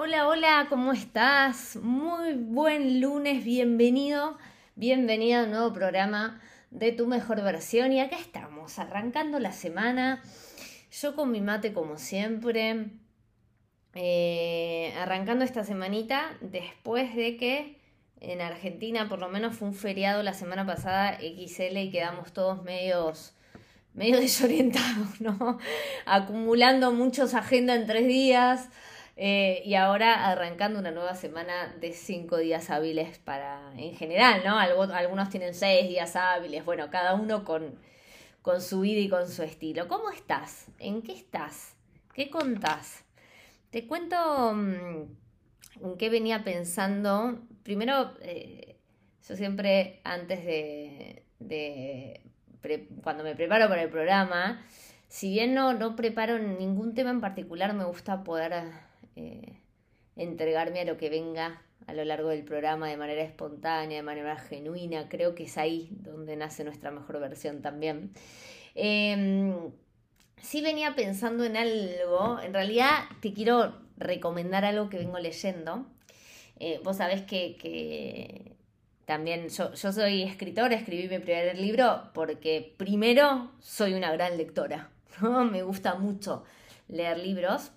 Hola, hola, ¿cómo estás? Muy buen lunes, bienvenido, bienvenido a un nuevo programa de tu mejor versión. Y acá estamos, arrancando la semana, yo con mi mate como siempre, eh, arrancando esta semanita después de que en Argentina por lo menos fue un feriado la semana pasada XL y quedamos todos medios medio desorientados, ¿no? Acumulando muchos agenda en tres días, eh, y ahora arrancando una nueva semana de cinco días hábiles para, en general, ¿no? algunos tienen seis días hábiles, bueno, cada uno con, con su vida y con su estilo. ¿Cómo estás? ¿En qué estás? ¿Qué contás? Te cuento mm, en qué venía pensando. Primero, eh, yo siempre antes de, cuando me preparo para el programa, si bien no, no preparo ningún tema en particular, me gusta poder eh, entregarme a lo que venga a lo largo del programa de manera espontánea, de manera genuina. Creo que es ahí donde nace nuestra mejor versión también. Eh, sí venía pensando en algo, en realidad te quiero recomendar algo que vengo leyendo. Eh, vos sabés que, también yo, yo, soy escritora, escribí mi primer libro porque primero soy una gran lectora, me gusta mucho leer libros.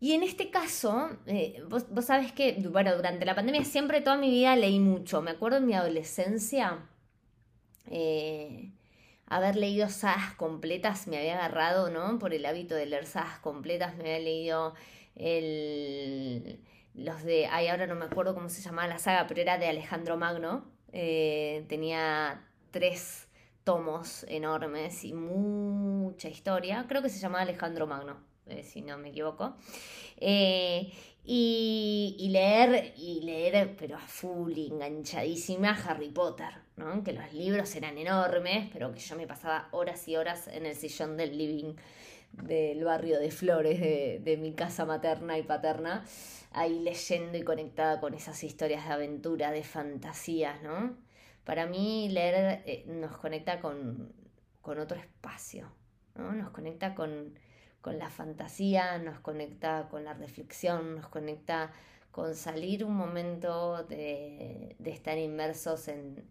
Y en este caso, eh, vos, vos sabés que, bueno, durante la pandemia siempre toda mi vida leí mucho. Me acuerdo en mi adolescencia, eh, haber leído sagas completas me había agarrado, ¿no? Por el hábito de leer sagas completas, me había leído el, los de, ay, ahora no me acuerdo cómo se llamaba la saga, pero era de Alejandro Magno. Eh, tenía tres tomos enormes y mucha historia. Creo que se llamaba Alejandro Magno. Eh, si no me equivoco. Eh, y, leer, y leer, pero a full, enganchadísima, Harry Potter, ¿no? Que los libros eran enormes, pero que yo me pasaba horas y horas en el sillón del living del barrio de Flores de, mi casa materna y paterna, ahí leyendo y conectada con esas historias de aventura, de fantasías, ¿no? Para mí leer eh, nos conecta con, con otro espacio, ¿no? Nos conecta con, con la fantasía, nos conecta con la reflexión, nos conecta con salir un momento de, estar inmersos en,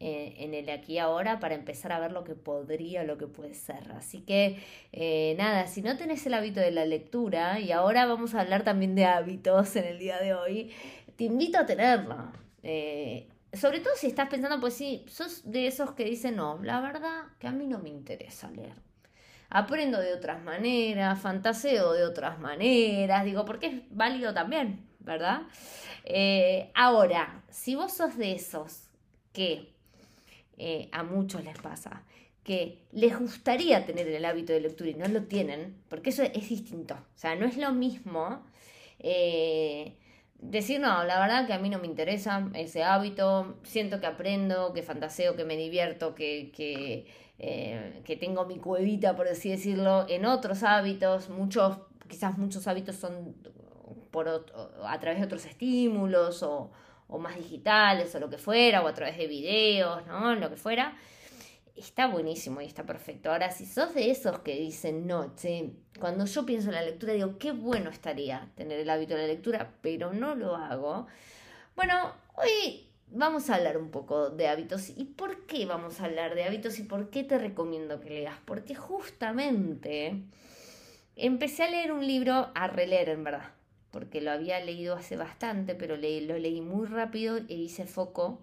en, el aquí y ahora para empezar a ver lo que podría, lo que puede ser. Así que eh, nada, si no tenés el hábito de la lectura, y ahora vamos a hablar también de hábitos en el día de hoy, te invito a tenerlo. Eh, sobre todo si estás pensando, pues sí, sos de esos que dicen, no, la verdad que a mí no me interesa leer aprendo de otras maneras, fantaseo de otras maneras, digo, porque es válido también, ¿verdad? Eh, ahora, si vos sos de esos que eh, a muchos les pasa, que les gustaría tener el hábito de lectura y no lo tienen, porque eso es distinto, o sea, no es lo mismo. Eh, decir, no, la verdad que a mí no me interesa ese hábito, siento que aprendo, que fantaseo, que me divierto, que, que eh, que tengo mi cuevita, por así decirlo, en otros hábitos, muchos, quizás muchos hábitos son por a través de otros estímulos o, más digitales o lo que fuera, o a través de videos, ¿no? Lo que fuera. Está buenísimo y está perfecto. Ahora, si sos de esos que dicen, no, cuando yo pienso en la lectura digo, qué bueno estaría tener el hábito de la lectura, pero no lo hago. Bueno, hoy vamos a hablar un poco de hábitos. ¿Y por qué vamos a hablar de hábitos y por qué te recomiendo que leas? Porque justamente empecé a leer un libro, a releer en verdad, porque lo había leído hace bastante, pero lo leí muy rápido e hice foco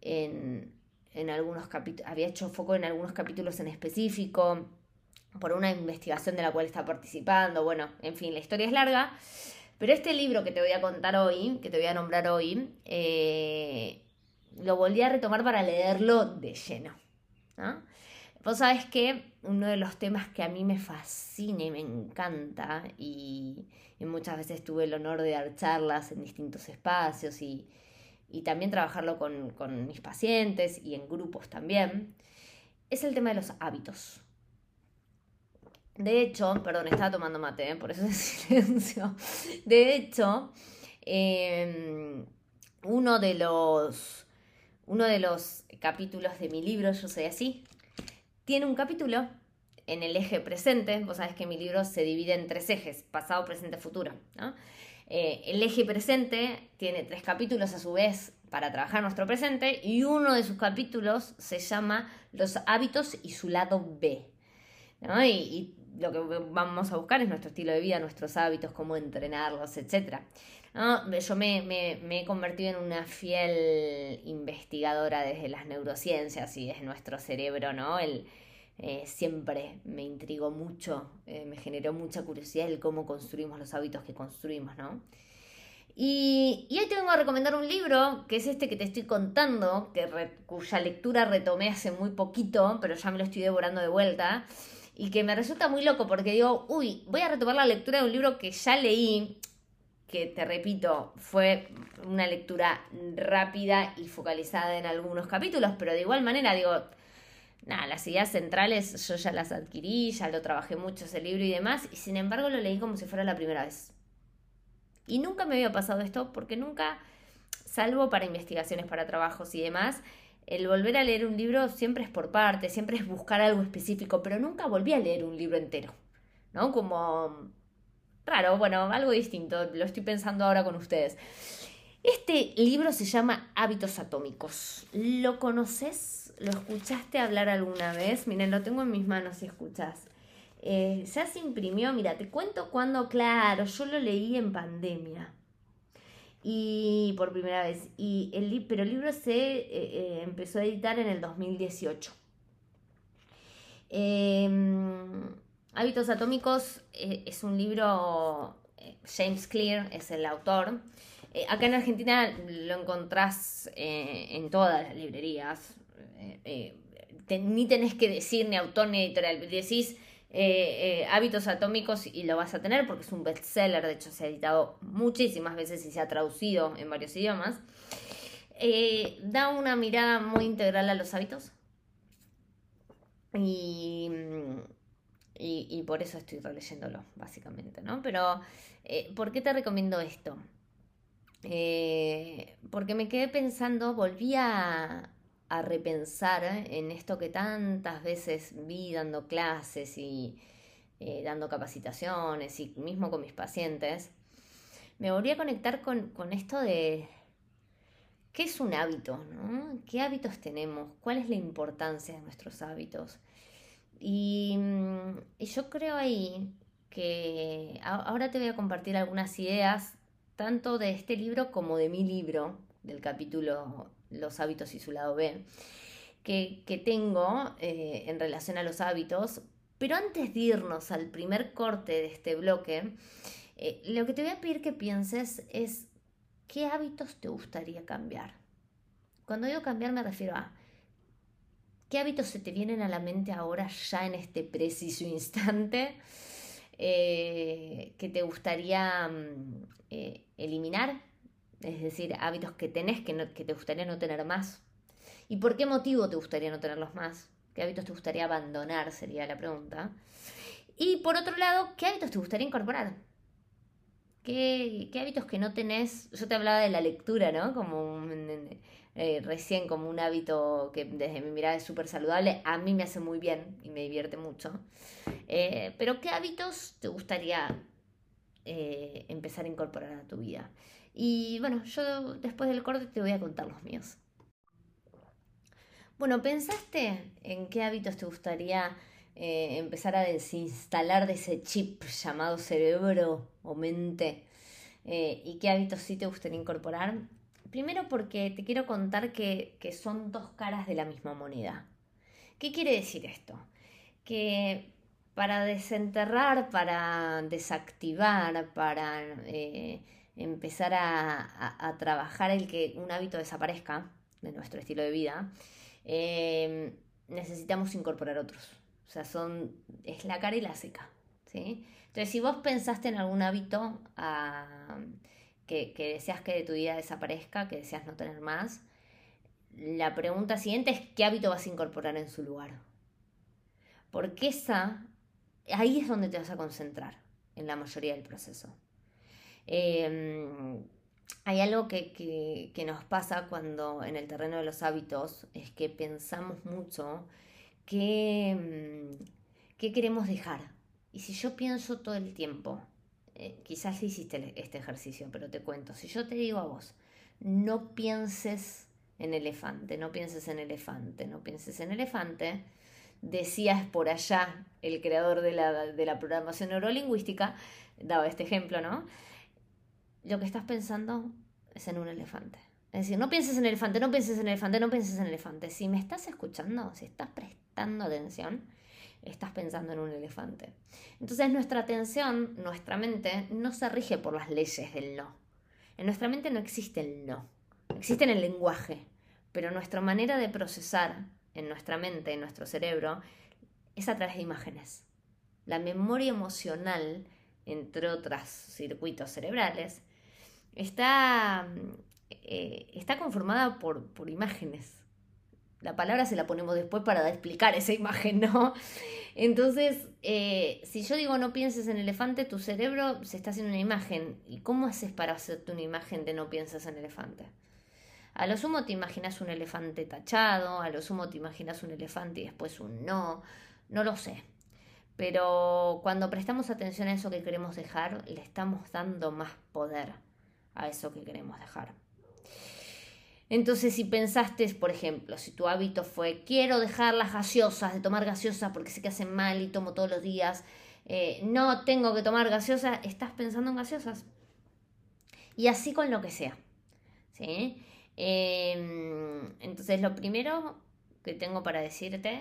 en, en algunos capítulos, había hecho foco en algunos capítulos en específico, por una investigación de la cual está participando, bueno, en fin, la historia es larga. Pero este libro que te voy a contar hoy, que te voy a nombrar hoy, eh, lo volví a retomar para leerlo de lleno. Vos sabés que uno de los temas que a mí me fascina y me encanta, y, muchas veces tuve el honor de dar charlas en distintos espacios y, también trabajarlo con mis pacientes y en grupos también, es el tema de los hábitos. De hecho, perdón, estaba tomando mate, ¿eh? por eso es silencio. De hecho, em, uno, de los, uno de los capítulos de mi libro, Yo soy así, tiene un capítulo en el eje presente. Vos sabés que mi libro se divide en tres ejes, pasado, presente, futuro. Eh, el eje presente tiene tres capítulos a su vez para trabajar nuestro presente y uno de sus capítulos se llama Los hábitos y su lado B. lo que vamos a buscar es nuestro estilo de vida, nuestros hábitos, cómo entrenarlos, etc. Yo me, he convertido en una fiel investigadora desde las neurociencias y desde nuestro cerebro, ¿no? El, eh, siempre me intrigó mucho, eh, me generó mucha curiosidad el cómo construimos los hábitos que construimos, ¿no? Y, hoy te vengo a recomendar un libro, que es este que te estoy contando, que cuya lectura retomé hace muy poquito, pero ya me lo estoy devorando de vuelta, y que me resulta muy loco porque digo, uy, voy a retomar la lectura de un libro que ya leí, que te repito, fue una lectura rápida y focalizada en algunos capítulos, pero de igual manera digo, nada, las ideas centrales yo ya las adquirí, ya lo trabajé mucho ese libro y demás, y sin embargo lo leí como si fuera la primera vez. Y nunca me había pasado esto porque nunca, salvo para investigaciones, para trabajos y demás, el volver a leer un libro siempre es por parte, siempre es buscar algo específico, pero nunca volví a leer un libro entero, ¿no? Como raro, bueno, algo distinto, lo estoy pensando ahora con ustedes. Este libro se llama Hábitos Atómicos. ¿Lo conoces? ¿Lo escuchaste hablar alguna vez? Miren, lo tengo en mis manos si escuchas. Eh, ya se imprimió, mira, te cuento cuando, claro, yo lo leí en pandemia. Y por primera vez. Y el, pero el libro se eh, eh, empezó a editar en el 2018. Em, Hábitos Atómicos es un libro, James Clear es el autor. acá en Argentina lo encontrás en todas las librerías. ni tenés que decir ni autor ni editorial. Decís eh, eh, hábitos atómicos y lo vas a tener porque es un bestseller, de hecho se ha editado muchísimas veces y se ha traducido en varios idiomas. Eh, da una mirada muy integral a los hábitos y, y, por eso estoy releyéndolo, básicamente, ¿no? Pero, ¿por qué te recomiendo esto? porque me quedé pensando, volví a, a repensar en esto que tantas veces vi dando clases y eh, dando capacitaciones y mismo con mis pacientes, me volví a conectar con, esto de qué es un hábito, ¿no? ¿Qué hábitos tenemos? ¿Cuál es la importancia de nuestros hábitos? Y, mm, y yo creo ahí que ahora te voy a compartir algunas ideas, tanto de este libro como de mi libro, del capítulo los hábitos y su lado B, que, tengo eh, en relación a los hábitos. Pero antes de irnos al primer corte de este bloque, eh, lo que te voy a pedir que pienses es qué hábitos te gustaría cambiar. Cuando digo cambiar me refiero a qué hábitos se te vienen a la mente ahora ya en este preciso instante eh, que te gustaría mm, eliminar es decir, hábitos que tenés que, te gustaría no tener más. ¿Y por qué motivo te gustaría no tenerlos más? ¿Qué hábitos te gustaría abandonar? Sería la pregunta. Y por otro lado, ¿qué hábitos te gustaría incorporar? ¿Qué, hábitos que no tenés? Yo te hablaba de la lectura, ¿no? Como eh, recién como un hábito que desde mi mirada es súper saludable. A mí me hace muy bien y me divierte mucho. Eh, pero ¿qué hábitos te gustaría eh, empezar a incorporar a tu vida? Y bueno, yo después del corte te voy a contar los míos. Bueno, ¿pensaste en qué hábitos te gustaría eh, empezar a desinstalar de ese chip llamado cerebro o mente? Eh, ¿Y qué hábitos sí te gustaría incorporar? Primero porque te quiero contar que, que son dos caras de la misma moneda. ¿Qué quiere decir esto? Que para desenterrar, para desactivar, para eh, empezar a, trabajar el que un hábito desaparezca de nuestro estilo de vida, em, necesitamos incorporar otros. O sea, son, es la cara y la seca. ¿sí? Entonces, si vos pensaste en algún hábito que, que deseas que de tu vida desaparezca, que deseas no tener más, la pregunta siguiente es qué hábito vas a incorporar en su lugar. Porque esa, ahí es donde te vas a concentrar en la mayoría del proceso. Em, hay algo que, nos pasa cuando en el terreno de los hábitos es que pensamos mucho em, ¿qué queremos dejar? Y si yo pienso todo el tiempo, eh, quizás hiciste este ejercicio, pero te cuento, si yo te digo a vos, no pienses en elefante, no pienses en elefante, no pienses en elefante, decías por allá el creador de la, de la programación neurolingüística, daba este ejemplo, ¿no? Lo que estás pensando es en un elefante. Es decir, no pienses en elefante, no pienses en elefante, no pienses en elefante. Si me estás escuchando, si estás prestando atención, estás pensando en un elefante. Entonces nuestra atención, nuestra mente, no se rige por las leyes del no. En nuestra mente no existe el no. Existe en el lenguaje, pero nuestra manera de procesar en nuestra mente, en nuestro cerebro, es a través de imágenes. La memoria emocional, entre otros circuitos cerebrales, está eh, está conformada por, por imágenes. La palabra se la ponemos después para explicar esa imagen, ¿no? Entonces, eh, si yo digo no pienses en elefante, tu cerebro se está haciendo una imagen. ¿Y cómo haces para hacerte una imagen de no piensas en elefante? A lo sumo te imaginas un elefante tachado, a lo sumo te imaginas un elefante y después un no, no lo sé. Pero cuando prestamos atención a eso que queremos dejar, le estamos dando más poder a eso que queremos dejar. Entonces, si pensaste, por ejemplo, si tu hábito fue quiero dejar las gaseosas, de tomar gaseosas porque sé que hacen mal y tomo todos los días, eh, no tengo que tomar gaseosas, estás pensando en gaseosas. Y así con lo que sea. ¿sí? Em, entonces, lo primero que tengo para decirte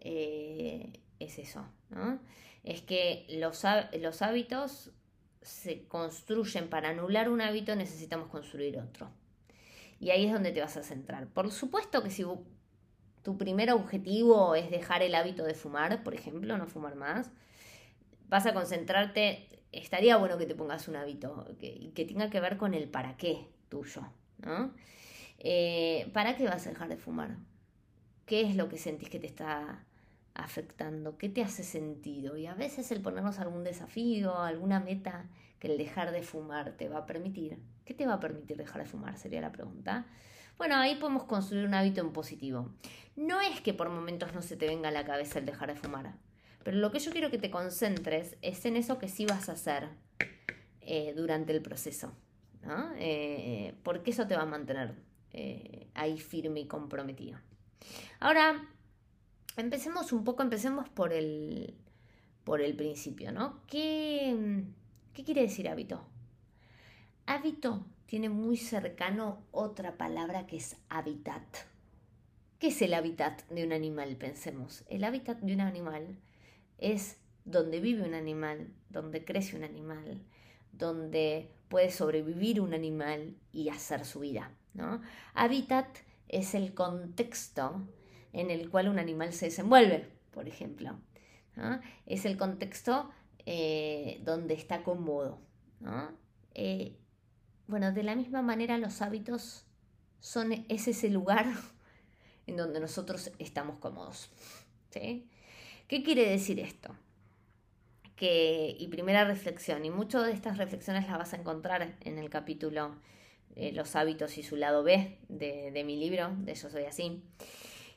eh, es eso, ¿no? Es que los, los hábitos se construyen, para anular un hábito necesitamos construir otro. Y ahí es donde te vas a centrar. Por supuesto que si tu primer objetivo es dejar el hábito de fumar, por ejemplo, no fumar más, vas a concentrarte, estaría bueno que te pongas un hábito que, tenga que ver con el para qué tuyo, ¿no? Eh, ¿Para qué vas a dejar de fumar? ¿Qué es lo que sentís que te está afectando? ¿Qué te hace sentido? Y a veces el ponernos algún desafío, alguna meta que el dejar de fumar te va a permitir. ¿Qué te va a permitir dejar de fumar? Sería la pregunta. Bueno, ahí podemos construir un hábito en positivo. No es que por momentos no se te venga a la cabeza el dejar de fumar, pero lo que yo quiero que te concentres es en eso que sí vas a hacer eh, durante el proceso, ¿no? Eh, porque eso te va a mantener eh, ahí firme y comprometido. Ahora, empecemos un poco, empecemos por el, por el principio, ¿no? ¿Qué, ¿Qué quiere decir hábito? Hábito tiene muy cercano otra palabra que es hábitat. ¿Qué es el hábitat de un animal? Pensemos. El hábitat de un animal es donde vive un animal, donde crece un animal, donde puede sobrevivir un animal y hacer su vida. ¿no? Hábitat es el contexto en el cual un animal se desenvuelve, por ejemplo. Es el contexto eh, donde está cómodo. Eh, bueno, de la misma manera los hábitos son, es ese lugar en donde nosotros estamos cómodos. ¿Qué quiere decir esto? Que, y primera reflexión, y muchas de estas reflexiones las vas a encontrar en el capítulo eh, Los hábitos y su lado B de, mi libro, de Yo Soy Así.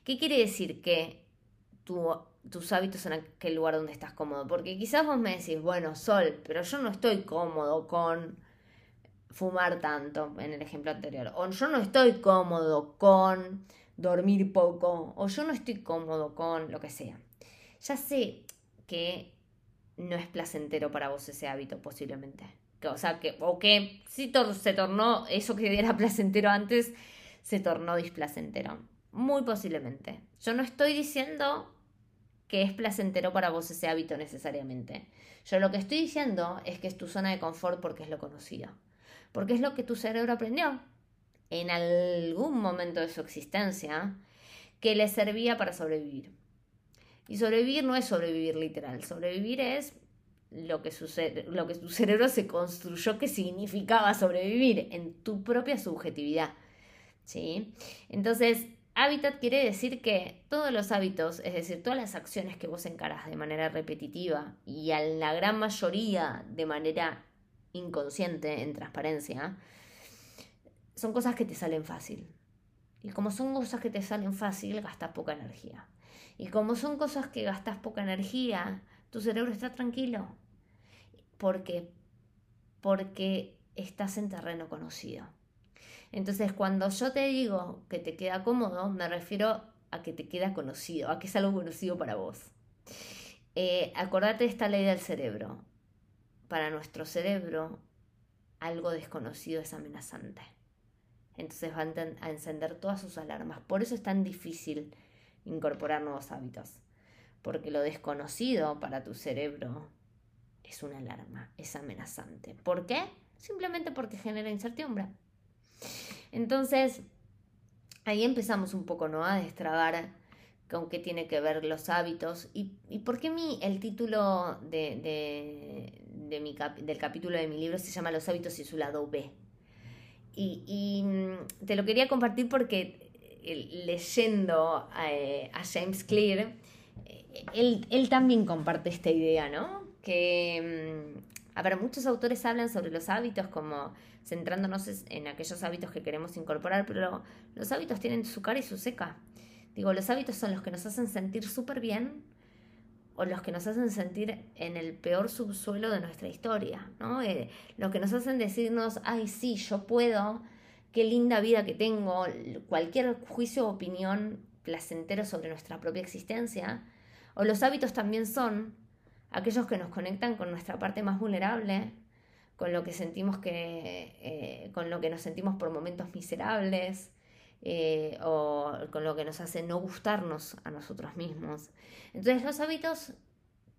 ¿Qué quiere decir? Que tus hábitos en aquel lugar donde estás cómodo. Porque quizás vos me decís, bueno, Sol, pero yo no estoy cómodo con fumar tanto, en el ejemplo anterior. O yo no estoy cómodo con dormir poco. O yo no estoy cómodo con lo que sea. Ya sé que no es placentero para vos ese hábito, posiblemente. Que, o sea, que, o que si se tornó, eso que era placentero antes, se tornó displacentero. Muy posiblemente. Yo no estoy diciendo que es placentero para vos ese hábito necesariamente. Yo lo que estoy diciendo es que es tu zona de confort porque es lo conocido porque es lo que tu cerebro aprendió en algún momento de su existencia que le servía para sobrevivir. Y sobrevivir no es sobrevivir literal, sobrevivir es lo que, lo que tu cerebro se construyó que significaba sobrevivir en tu propia subjetividad. ¿sí? Entonces, hábitat quiere decir que todos los hábitos, es decir, todas las acciones que vos encarás de manera repetitiva y a la gran mayoría de manera inconsciente, en transparencia, son cosas que te salen fácil. Y como son cosas que te salen fácil, gastas poca energía. Y como son cosas que gastas poca energía, tu cerebro está tranquilo. ¿Por qué? Porque estás en terreno conocido. Entonces, cuando yo te digo que te queda cómodo, me refiero a que te queda conocido, a que es algo conocido para vos. Eh, acordate de esta ley del cerebro. Para nuestro cerebro, algo desconocido es amenazante. Entonces van a encender todas sus alarmas. Por eso es tan difícil incorporar nuevos hábitos. Porque lo desconocido para tu cerebro es una alarma, es amenazante. ¿Por qué? Simplemente porque genera incertidumbre. Entonces, ahí empezamos un poco ¿no? a destrabar con qué tiene que ver los hábitos y, por qué mi, el título de, mi del capítulo de mi libro se llama Los hábitos y su lado B. Y, mm, te lo quería compartir porque eh, leyendo eh, a, James Clear, eh, él, él, también comparte esta idea, ¿no? Que, mm, a ver, muchos autores hablan sobre los hábitos como centrándonos en aquellos hábitos que queremos incorporar, pero los hábitos tienen su cara y su seca. Digo, los hábitos son los que nos hacen sentir súper bien o los que nos hacen sentir en el peor subsuelo de nuestra historia, ¿no? Eh, los que nos hacen decirnos, ay, sí, yo puedo, qué linda vida que tengo, cualquier juicio o opinión placentero sobre nuestra propia existencia. O los hábitos también son aquellos que nos conectan con nuestra parte más vulnerable, con lo que sentimos que, eh, con lo que nos sentimos por momentos miserables, eh, o con lo que nos hace no gustarnos a nosotros mismos. Entonces los hábitos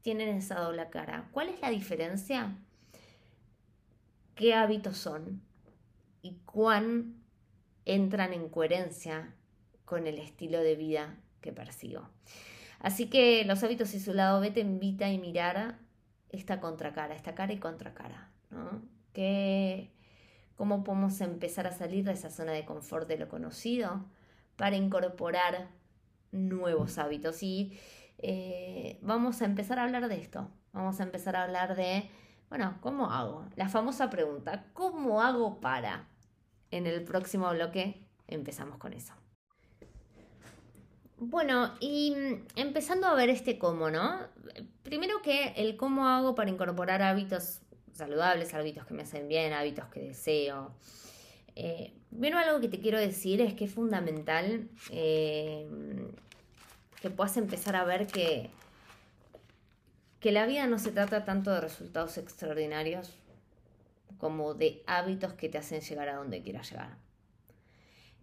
tienen esa doble cara. ¿Cuál es la diferencia? ¿Qué hábitos son? ¿Y cuán entran en coherencia con el estilo de vida que persigo? Así que los hábitos y su lado B te invita a mirar esta contracara, esta cara y contracara. ¿no? ¿Cómo podemos empezar a salir de esa zona de confort de lo conocido para incorporar nuevos hábitos? Y eh, vamos a empezar a hablar de esto. Vamos a empezar a hablar de, bueno, ¿cómo hago? La famosa pregunta, ¿cómo hago para? En el próximo bloque empezamos con eso. Bueno, y empezando a ver este cómo, ¿no? Primero que el cómo hago para incorporar hábitos saludables, hábitos que me hacen bien, hábitos que deseo. Eh, bueno, algo que te quiero decir es que es fundamental eh, que puedas empezar a ver que, que la vida no se trata tanto de resultados extraordinarios como de hábitos que te hacen llegar a donde quieras llegar.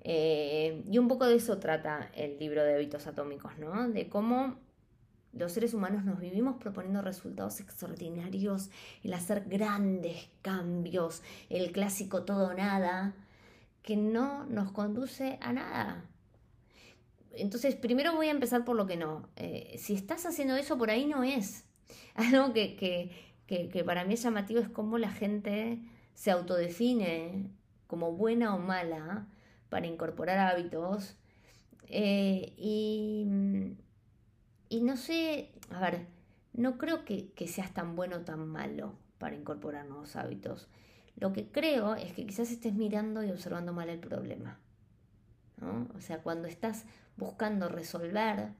Eh, y un poco de eso trata el libro de hábitos atómicos, ¿no? De cómo los seres humanos nos vivimos proponiendo resultados extraordinarios, el hacer grandes cambios, el clásico todo nada, que no nos conduce a nada. Entonces, primero voy a empezar por lo que no. Eh, si estás haciendo eso, por ahí no es. Algo que, que, para mí es llamativo es cómo la gente se autodefine como buena o mala para incorporar hábitos. Eh, y y no sé, a ver, no creo que, seas tan bueno o tan malo para incorporar nuevos hábitos. Lo que creo es que quizás estés mirando y observando mal el problema. O sea, cuando estás buscando resolver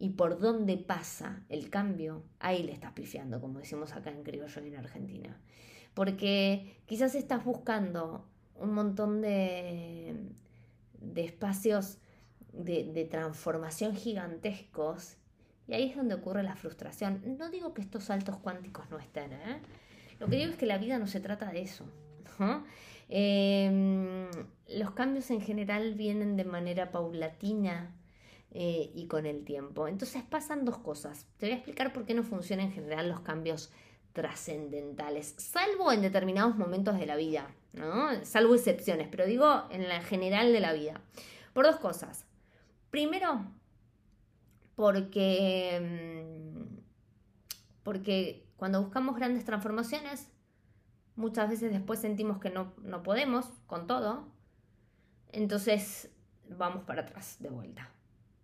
y por dónde pasa el cambio, ahí le estás pifiando, como decimos acá en criollo y en Argentina. Porque quizás estás buscando un montón de, de espacios de, transformación gigantescos y ahí es donde ocurre la frustración. No digo que estos saltos cuánticos no estén, ¿eh? Lo que digo es que la vida no se trata de eso. Em, los cambios en general vienen de manera paulatina eh, y con el tiempo. Entonces pasan dos cosas. Te voy a explicar por qué no funcionan en general los cambios trascendentales, salvo en determinados momentos de la vida, ¿no? Salvo excepciones, pero digo en la general de la vida. Por dos cosas. Primero, porque, mm, porque cuando buscamos grandes transformaciones, muchas veces después sentimos que no, no podemos con todo, entonces vamos para atrás de vuelta.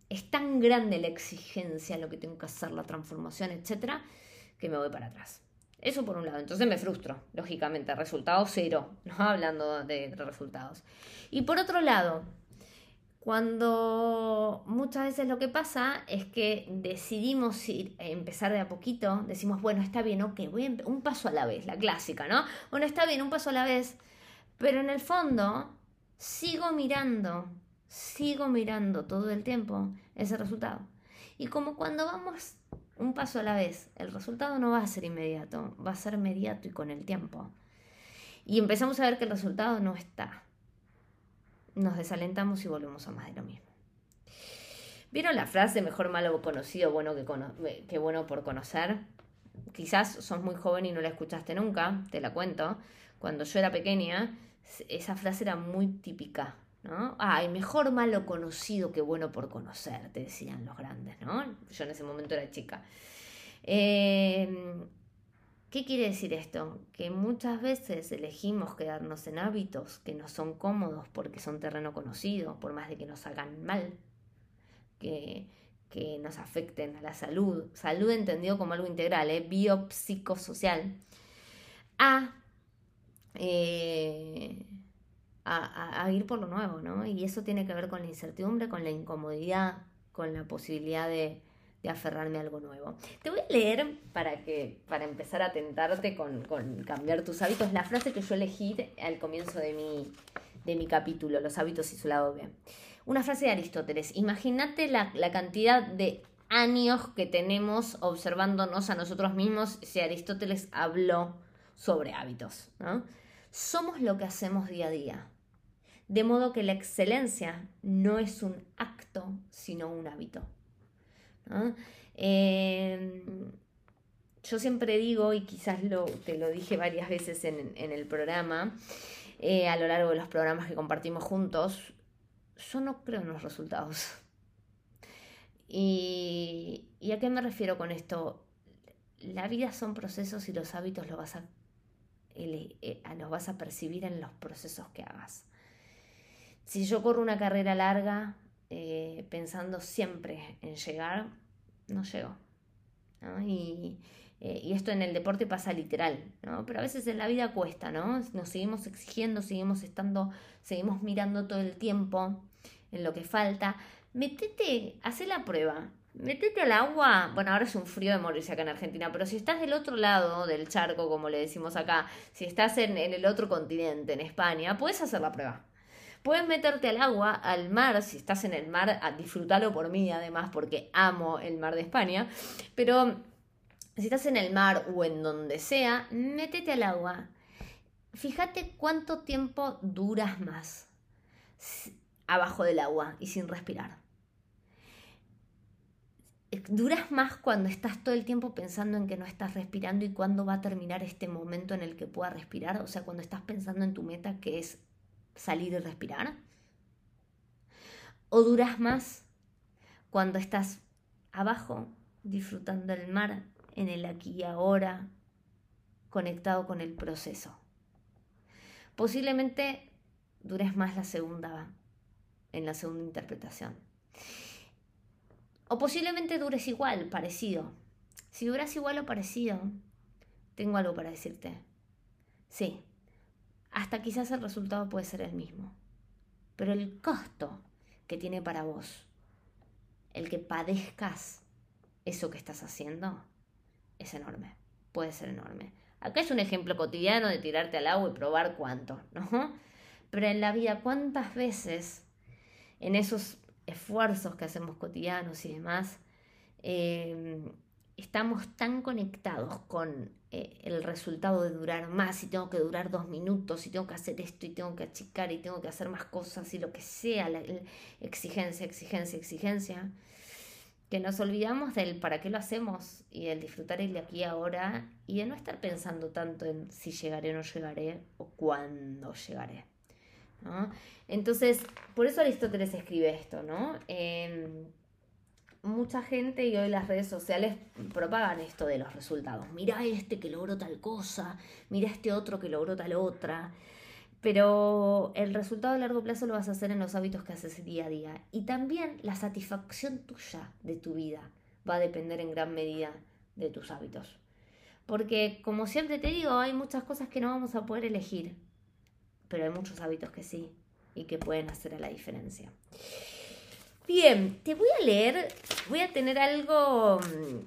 Es tan grande la exigencia, lo que tengo que hacer, la transformación, etcétera, que me voy para atrás. Eso por un lado. Entonces me frustro, lógicamente. Resultado cero, no hablando de resultados. Y por otro lado, Cuando muchas veces lo que pasa es que decidimos ir, empezar de a poquito, decimos, bueno, está bien, ok, voy un paso a la vez, la clásica, ¿no? Bueno, está bien, un paso a la vez, pero en el fondo sigo mirando, sigo mirando todo el tiempo ese resultado. Y como cuando vamos un paso a la vez, el resultado no va a ser inmediato, va a ser inmediato y con el tiempo. Y empezamos a ver que el resultado no está nos desalentamos y volvemos a más de lo mismo. ¿Vieron la frase mejor malo conocido, bueno que, bueno por conocer? Quizás sos muy joven y no la escuchaste nunca, te la cuento. Cuando yo era pequeña, esa frase era muy típica, ¿no? Ay, mejor malo conocido que bueno por conocer, te decían los grandes, ¿no? Yo en ese momento era chica. Eh, ¿Qué quiere decir esto? Que muchas veces elegimos quedarnos en hábitos que no son cómodos porque son terreno conocido, por más de que nos hagan mal, que, que nos afecten a la salud, salud entendido como algo integral, ¿eh? biopsicosocial, eh, a, a ir por lo nuevo, ¿no? Y eso tiene que ver con la incertidumbre, con la incomodidad, con la posibilidad de, aferrarme a algo nuevo. Te voy a leer para, que, para empezar a tentarte con, cambiar tus hábitos la frase que yo elegí al comienzo de mi, de mi capítulo, Los hábitos y su lado B. Una frase de Aristóteles. Imagínate la, cantidad de años que tenemos observándonos a nosotros mismos si Aristóteles habló sobre hábitos. Somos lo que hacemos día a día. De modo que la excelencia no es un acto, sino un hábito. Em, yo siempre digo, y quizás lo, te lo dije varias veces en, el programa, eh, a lo largo de los programas que compartimos juntos, yo no creo en los resultados. ¿Y, a qué me refiero con esto? La vida son procesos y los hábitos los vas a, eh, los vas a percibir en los procesos que hagas. Si yo corro una carrera larga, eh, pensando siempre en llegar, no llego. Eh, y, esto en el deporte pasa literal, ¿no? Pero a veces en la vida cuesta, ¿no? Nos seguimos exigiendo, seguimos estando, seguimos mirando todo el tiempo en lo que falta. Metete, hace la prueba. Metete al agua. Bueno, ahora es un frío de morirse acá en Argentina, pero si estás del otro lado del charco, como le decimos acá, si estás en el otro continente, en España, puedes hacer la prueba. Puedes meterte al agua, al mar, si estás en el mar, a disfrutarlo por mí además, porque amo el mar de España, pero si estás en el mar o en donde sea, métete al agua. Fíjate cuánto tiempo duras más abajo del agua y sin respirar. Duras más cuando estás todo el tiempo pensando en que no estás respirando y cuándo va a terminar este momento en el que pueda respirar. O sea, cuando estás pensando en tu meta que es salir y respirar? ¿O duras más cuando estás abajo disfrutando el mar en el aquí y ahora, conectado con el proceso? Posiblemente dures más la segunda, en la segunda interpretación. O posiblemente dures igual, parecido. Si duras igual o parecido, tengo algo para decirte. Sí, hasta quizás el resultado puede ser el mismo. Pero el costo que tiene para vos, el que padezcas eso que estás haciendo, es enorme, puede ser enorme. Acá es un ejemplo cotidiano de tirarte al agua y probar cuánto, ¿no? Pero en la vida, ¿cuántas veces en esos esfuerzos que hacemos cotidianos y demás, eh, estamos tan conectados con eh, el resultado de durar más y tengo que durar dos minutos y tengo que hacer esto y tengo que achicar y tengo que hacer más cosas y lo que sea, la, exigencia, exigencia, exigencia, que nos olvidamos del para qué lo hacemos y del disfrutar el de aquí ahora y de no estar pensando tanto en si llegaré o no llegaré o cuándo llegaré. Entonces, por eso Aristóteles escribe esto, ¿no? Em, mucha gente y hoy las redes sociales propagan esto de los resultados. Mira este que logró tal cosa, mira este otro que logró tal otra. Pero el resultado a largo plazo lo vas a hacer en los hábitos que haces día a día. Y también la satisfacción tuya de tu vida va a depender en gran medida de tus hábitos. Porque como siempre te digo, hay muchas cosas que no vamos a poder elegir, pero hay muchos hábitos que sí. y que pueden hacer a la diferencia. Bien, te voy a leer, voy a tener algo, mm,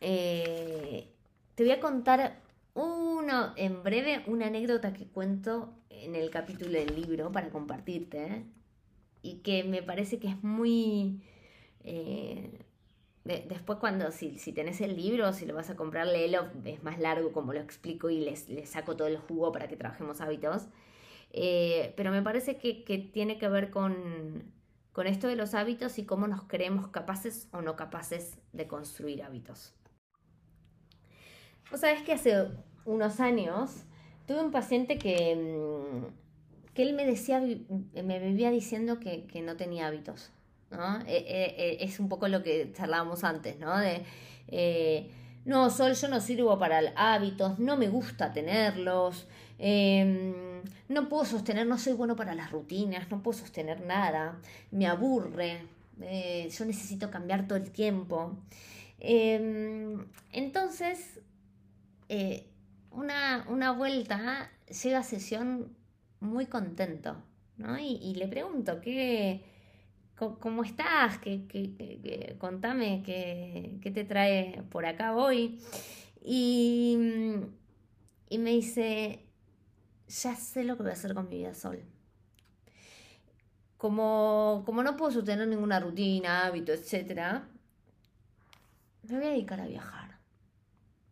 eh, te voy a contar uno, en breve, una anécdota que cuento en el capítulo del libro para compartirte ¿eh? y que me parece que es muy... Eh, después cuando, si, si tenés el libro, si lo vas a comprar, léelo, es más largo como lo explico y les, saco todo el jugo para que trabajemos hábitos. Pero me parece que, que tiene que ver con, con esto de los hábitos y cómo nos creemos capaces o no capaces de construir hábitos. Vos sabés que hace unos años tuve un paciente que, mm, que él me decía, me vivía diciendo que, no tenía hábitos. ¿no? E, e, e, es un poco lo que charlábamos antes, ¿no? Eh, no, Sol, yo no sirvo para hábitos, no me gusta tenerlos, em, no puedo sostener, no soy bueno para las rutinas, no puedo sostener nada, me aburre, eh, yo necesito cambiar todo el tiempo. Em, entonces, eh, una, una, vuelta llega a sesión muy contento, ¿no? Y, le pregunto, ¿qué, ¿cómo estás? ¿Qué, contame qué, qué, te trae por acá hoy. Y, y me dice, ya sé lo que voy a hacer con mi vida sol. Como, como no puedo sostener ninguna rutina, hábito, etc., me voy a dedicar a viajar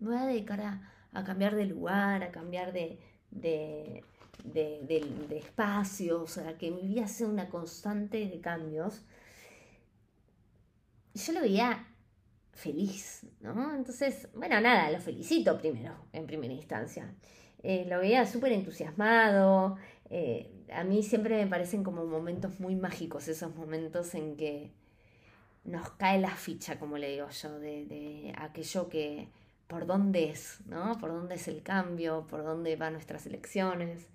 me voy a dedicar a, cambiar de lugar, a cambiar de, de, de, espacio, o sea, que mi vida sea una constante de cambios. Yo lo veía feliz, ¿no? Entonces, bueno, nada, lo felicito primero, en primera instancia. Eh, lo veía súper entusiasmado. Eh, a mí siempre me parecen como momentos muy mágicos esos momentos en que nos cae la ficha, como le digo yo, de aquello que, por dónde es, ¿no? Por dónde es el cambio, por dónde van nuestras elecciones.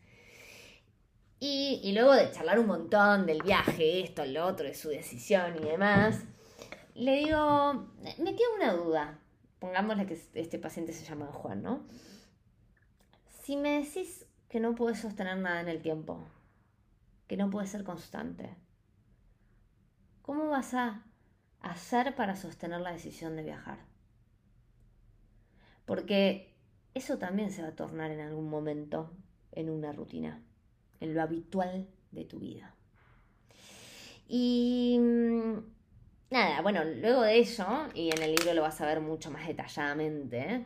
Y, luego de charlar un montón del viaje, esto, lo otro, de su decisión y demás, le digo, me queda una duda. Pongámosle que este paciente se llama Juan, ¿no? Si me decís que no puedes sostener nada en el tiempo, que no puedes ser constante, ¿cómo vas a hacer para sostener la decisión de viajar? porque eso también se va a tornar en algún momento en una rutina, en lo habitual de tu vida. Y mm, nada, bueno, luego de eso, y en el libro lo vas a ver mucho más detalladamente,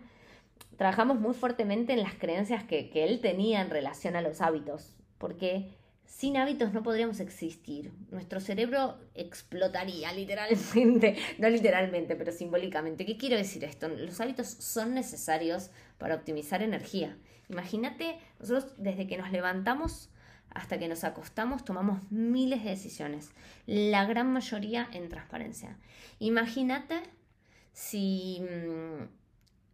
trabajamos muy fuertemente en las creencias que, que él tenía en relación a los hábitos, porque sin hábitos no podríamos existir. Nuestro cerebro explotaría literalmente, no literalmente, pero simbólicamente. ¿Qué quiero decir esto? Los hábitos son necesarios para optimizar energía. Imagínate, nosotros desde que nos levantamos hasta que nos acostamos tomamos miles de decisiones, la gran mayoría en transparencia. Imagínate si, mm,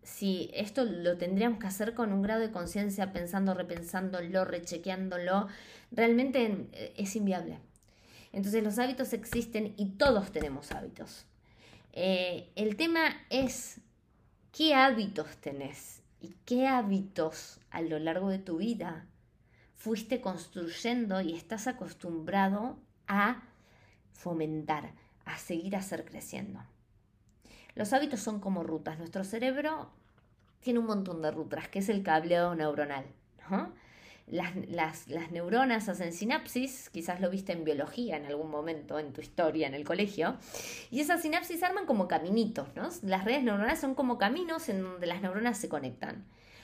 si esto lo tendríamos que hacer con un grado de conciencia, pensando, repensándolo, rechequeándolo, realmente eh, es inviable. Entonces los hábitos existen y todos tenemos hábitos. Eh, el tema es qué hábitos tenés y qué hábitos a lo largo de tu vida fuiste construyendo y estás acostumbrado a fomentar, a seguir hacer creciendo. Los hábitos son como rutas. Nuestro cerebro tiene un montón de rutas, que es el cableado neuronal. ¿no? las, neuronas hacen sinapsis, quizás lo viste en biología en algún momento en tu historia en el colegio, y esas sinapsis arman como caminitos, ¿no? Las redes neuronales son como caminos en donde las neuronas se conectan.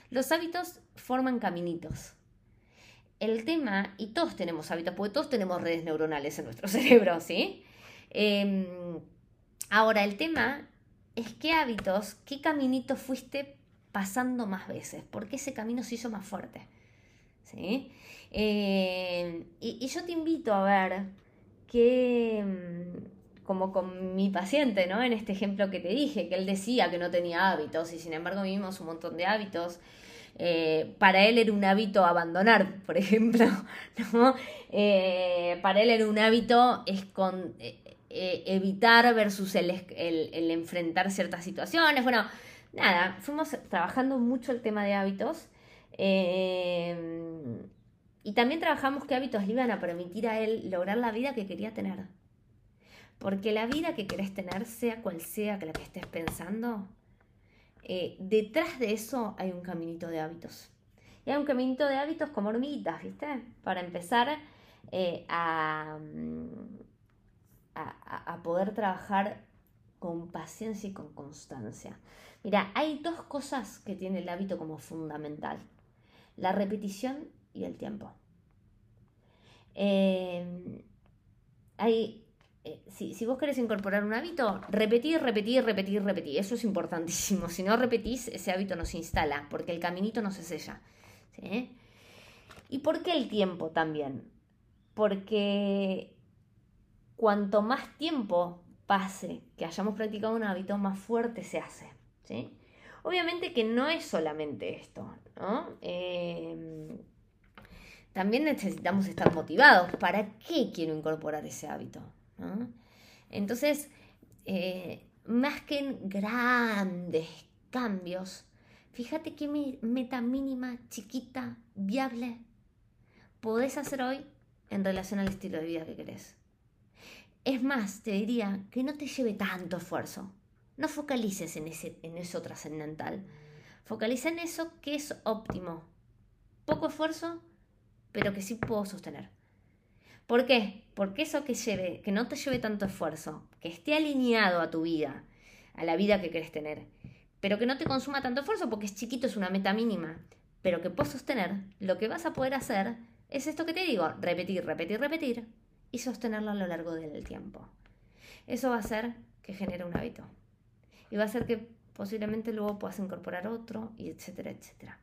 Los hábitos forman caminitos. El tema, y todos tenemos hábitos, porque todos tenemos redes neuronales en nuestro cerebro, ¿sí? Em, ahora, el tema es qué hábitos, qué caminito fuiste pasando más veces, porque ese camino se hizo más fuerte. ¿sí? Eh, y, yo te invito a ver que, mm, como con mi paciente, ¿no? En este ejemplo que te dije, que él decía que no tenía hábitos y sin embargo vivimos un montón de hábitos. Eh, para él era un hábito abandonar, por ejemplo. Eh, para él era un hábito con, evitar versus el, el, enfrentar ciertas situaciones. Bueno, nada, fuimos trabajando mucho el tema de hábitos y también trabajamos qué hábitos le iban a permitir a él lograr la vida que quería tener. Porque la vida que querés tener, sea cual sea que la que estés pensando, eh, detrás de eso hay un caminito de hábitos. Y hay un caminito de hábitos como hormiguitas, ¿viste? Para empezar eh, a, a, a poder trabajar con paciencia y con constancia. Mira, hay dos cosas que tiene el hábito como fundamental. La repetición y el tiempo. Eh, hay, eh, si, vos querés incorporar un hábito, repetir, repetir, repetir, repetir. Eso es importantísimo. Si no repetís, ese hábito no se instala, porque el caminito no se sella. ¿Y por qué el tiempo también? Porque cuanto más tiempo pase que hayamos practicado un hábito, más fuerte se hace. Obviamente que no es solamente esto. Eh, también necesitamos estar motivados. ¿Para qué quiero incorporar ese hábito? Entonces, eh, más que en grandes cambios, fíjate qué meta mínima, chiquita, viable, podés hacer hoy en relación al estilo de vida que querés. Es más, te diría que no te lleve tanto esfuerzo. No focalices en, ese, en eso trascendental. Focaliza en eso que es óptimo. Poco esfuerzo, pero que sí puedo sostener. ¿Por qué? Porque eso que lleve, que no te lleve tanto esfuerzo, que esté alineado a tu vida, a la vida que querés tener, pero que no te consuma tanto esfuerzo porque es chiquito, es una meta mínima, pero que puedes sostener, lo que vas a poder hacer es esto que te digo, repetir, repetir, repetir y sostenerlo a lo largo del tiempo. Eso va a hacer que genere un hábito y va a hacer que posiblemente luego puedas incorporar otro y etcétera, etcétera.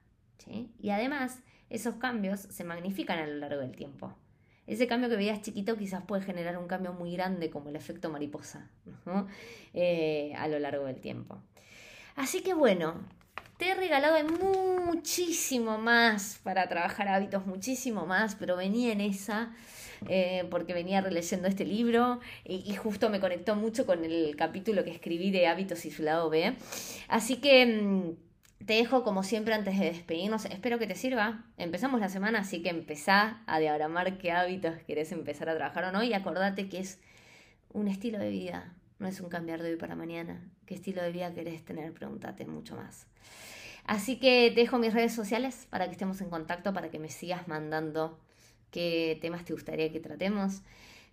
Y además, esos cambios se magnifican a lo largo del tiempo. Ese cambio que veías chiquito quizás puede generar un cambio muy grande como el efecto mariposa eh, a lo largo del tiempo. Así que bueno, te he regalado muchísimo más para trabajar hábitos, muchísimo más, pero venía en esa eh, porque venía releyendo este libro y, y, justo me conectó mucho con el capítulo que escribí de hábitos y su lado B. Así que mm, te dejo como siempre antes de despedirnos. Espero que te sirva. Empezamos la semana, así que empezá a diagramar qué hábitos querés empezar a trabajar o no. Y acordate que es un estilo de vida, no es un cambiar de hoy para mañana. ¿Qué estilo de vida querés tener? Pregúntate mucho más. Así que te dejo mis redes sociales para que estemos en contacto, para que me sigas mandando qué temas te gustaría que tratemos.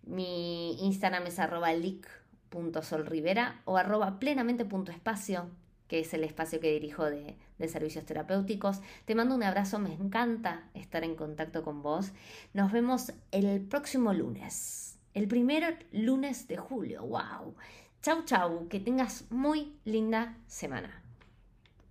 Mi Instagram es arroba leak.solrivera o arroba plenamente.espacio que es el espacio que dirijo de, servicios terapéuticos. Te mando un abrazo, me encanta estar en contacto con vos. Nos vemos el próximo lunes, el primer lunes de julio. ¡Wow! Chau, chau, que tengas muy linda semana.